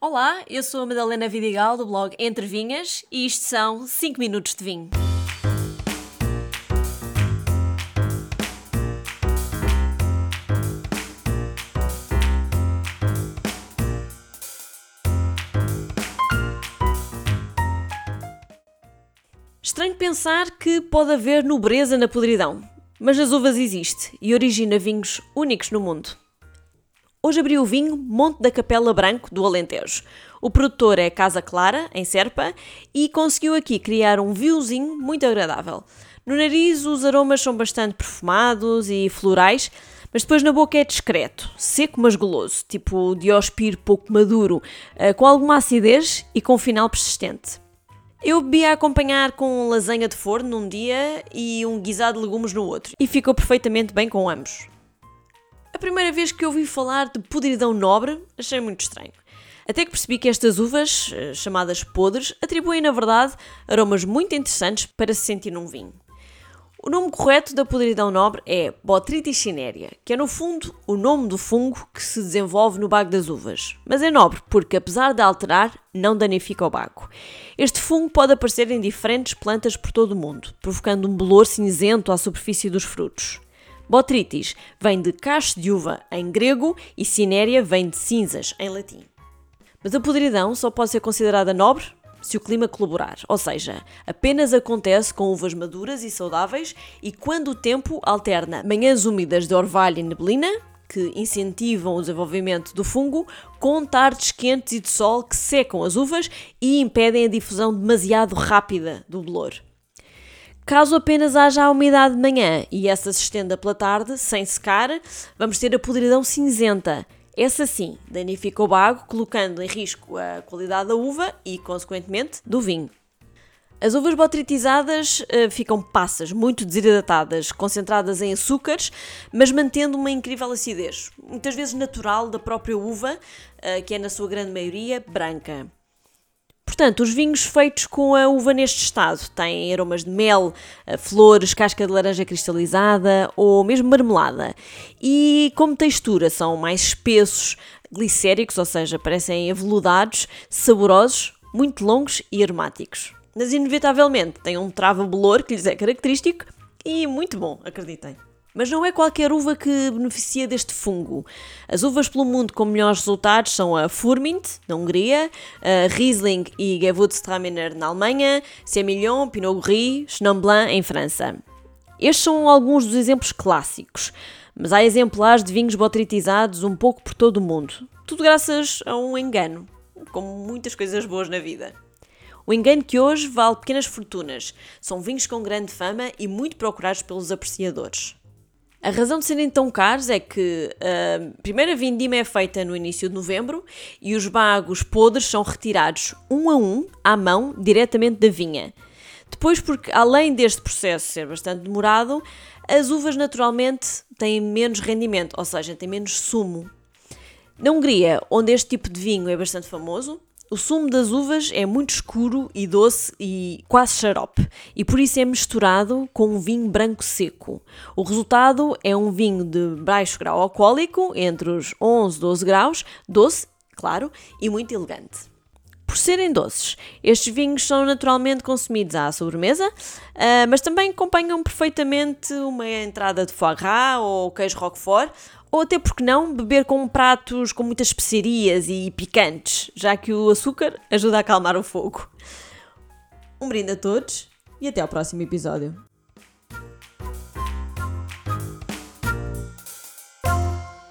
Olá, eu sou a Madalena Vidigal do blog Entre Vinhas e isto são 5 minutos de vinho. Estranho pensar que pode haver nobreza na podridão, mas as uvas existe e origina vinhos únicos no mundo. Hoje abriu o vinho Monte da Capela Branco, do Alentejo. O produtor é Casa Clara, em Serpa, e conseguiu aqui criar um vinhozinho muito agradável. No nariz, os aromas são bastante perfumados e florais, mas depois na boca é discreto, seco mas goloso, tipo diospir pouco maduro, eh, com alguma acidez e com um final persistente. Eu bebi a acompanhar com lasanha de forno num dia e um guisado de legumes no outro, e ficou perfeitamente bem com ambos. A primeira vez que ouvi falar de podridão nobre, achei muito estranho. Até que percebi que estas uvas, eh, chamadas podres, atribuem na verdade aromas muito interessantes para se sentir num vinho. O nome correto da podridão nobre é Botrytis cinerea, que é no fundo o nome do fungo que se desenvolve no bago das uvas. Mas é nobre porque, apesar de alterar, não danifica o bago. Este fungo pode aparecer em diferentes plantas por todo o mundo, provocando um bolor cinzento à superfície dos frutos. Botrytis vem de cacho de uva em grego e cinérea vem de cinzas em latim. Mas a podridão só pode ser considerada nobre se o clima colaborar, ou seja, apenas acontece com uvas maduras e saudáveis e quando o tempo alterna manhãs úmidas de orvalho e neblina, que incentivam o desenvolvimento do fungo, com tardes quentes e de sol que secam as uvas e impedem a difusão demasiado rápida do bolor. Caso apenas haja a umidade de manhã e essa se estenda pela tarde, sem secar, vamos ter a podridão cinzenta. Essa sim danifica o bago, colocando em risco a qualidade da uva e, consequentemente, do vinho. As uvas botritizadas uh, ficam passas, muito desidratadas, concentradas em açúcares, mas mantendo uma incrível acidez, muitas vezes natural da própria uva, uh, que é na sua grande maioria branca. Portanto, os vinhos feitos com a uva neste estado têm aromas de mel, eh, flores, casca de laranja cristalizada ou mesmo marmelada. E como textura são mais espessos, glicéricos, ou seja, parecem aveludados, saborosos, muito longos e aromáticos. Mas inevitavelmente têm um trava-bolor que lhes é característico e muito bom, acreditem. Mas não é qualquer uva que beneficia deste fungo. As uvas pelo mundo com melhores resultados são a Furmint, na Hungria, a Riesling e Gewürztraminer na Alemanha, Semillon, Pinot Gris, Chenin Blanc em França. Estes são alguns dos exemplos clássicos, mas há exemplares de vinhos botritizados um pouco por todo o mundo. Tudo graças a um engano, como muitas coisas boas na vida. O engano que hoje vale pequenas fortunas. São vinhos com grande fama e muito procurados pelos apreciadores. A razão de serem tão caros é que a primeira vindima é feita no início de novembro e os bagos podres são retirados um a um, à mão, diretamente da vinha. Depois, porque além deste processo ser bastante demorado, as uvas naturalmente têm menos rendimento, ou seja, têm menos sumo. Na Hungria, onde este tipo de vinho é bastante famoso, o sumo das uvas é muito escuro e doce e quase xarope, e por isso é misturado com um vinho branco seco. O resultado é um vinho de baixo grau alcoólico, entre os 11 e 12 graus, doce, claro, e muito elegante. Por serem doces, estes vinhos são naturalmente consumidos à sobremesa, ah, mas também acompanham perfeitamente uma entrada de foie gras ou queijo roquefort ou até porque não beber com pratos com muitas especiarias e picantes, já que o açúcar ajuda a acalmar o fogo. Um brinde a todos e até ao próximo episódio.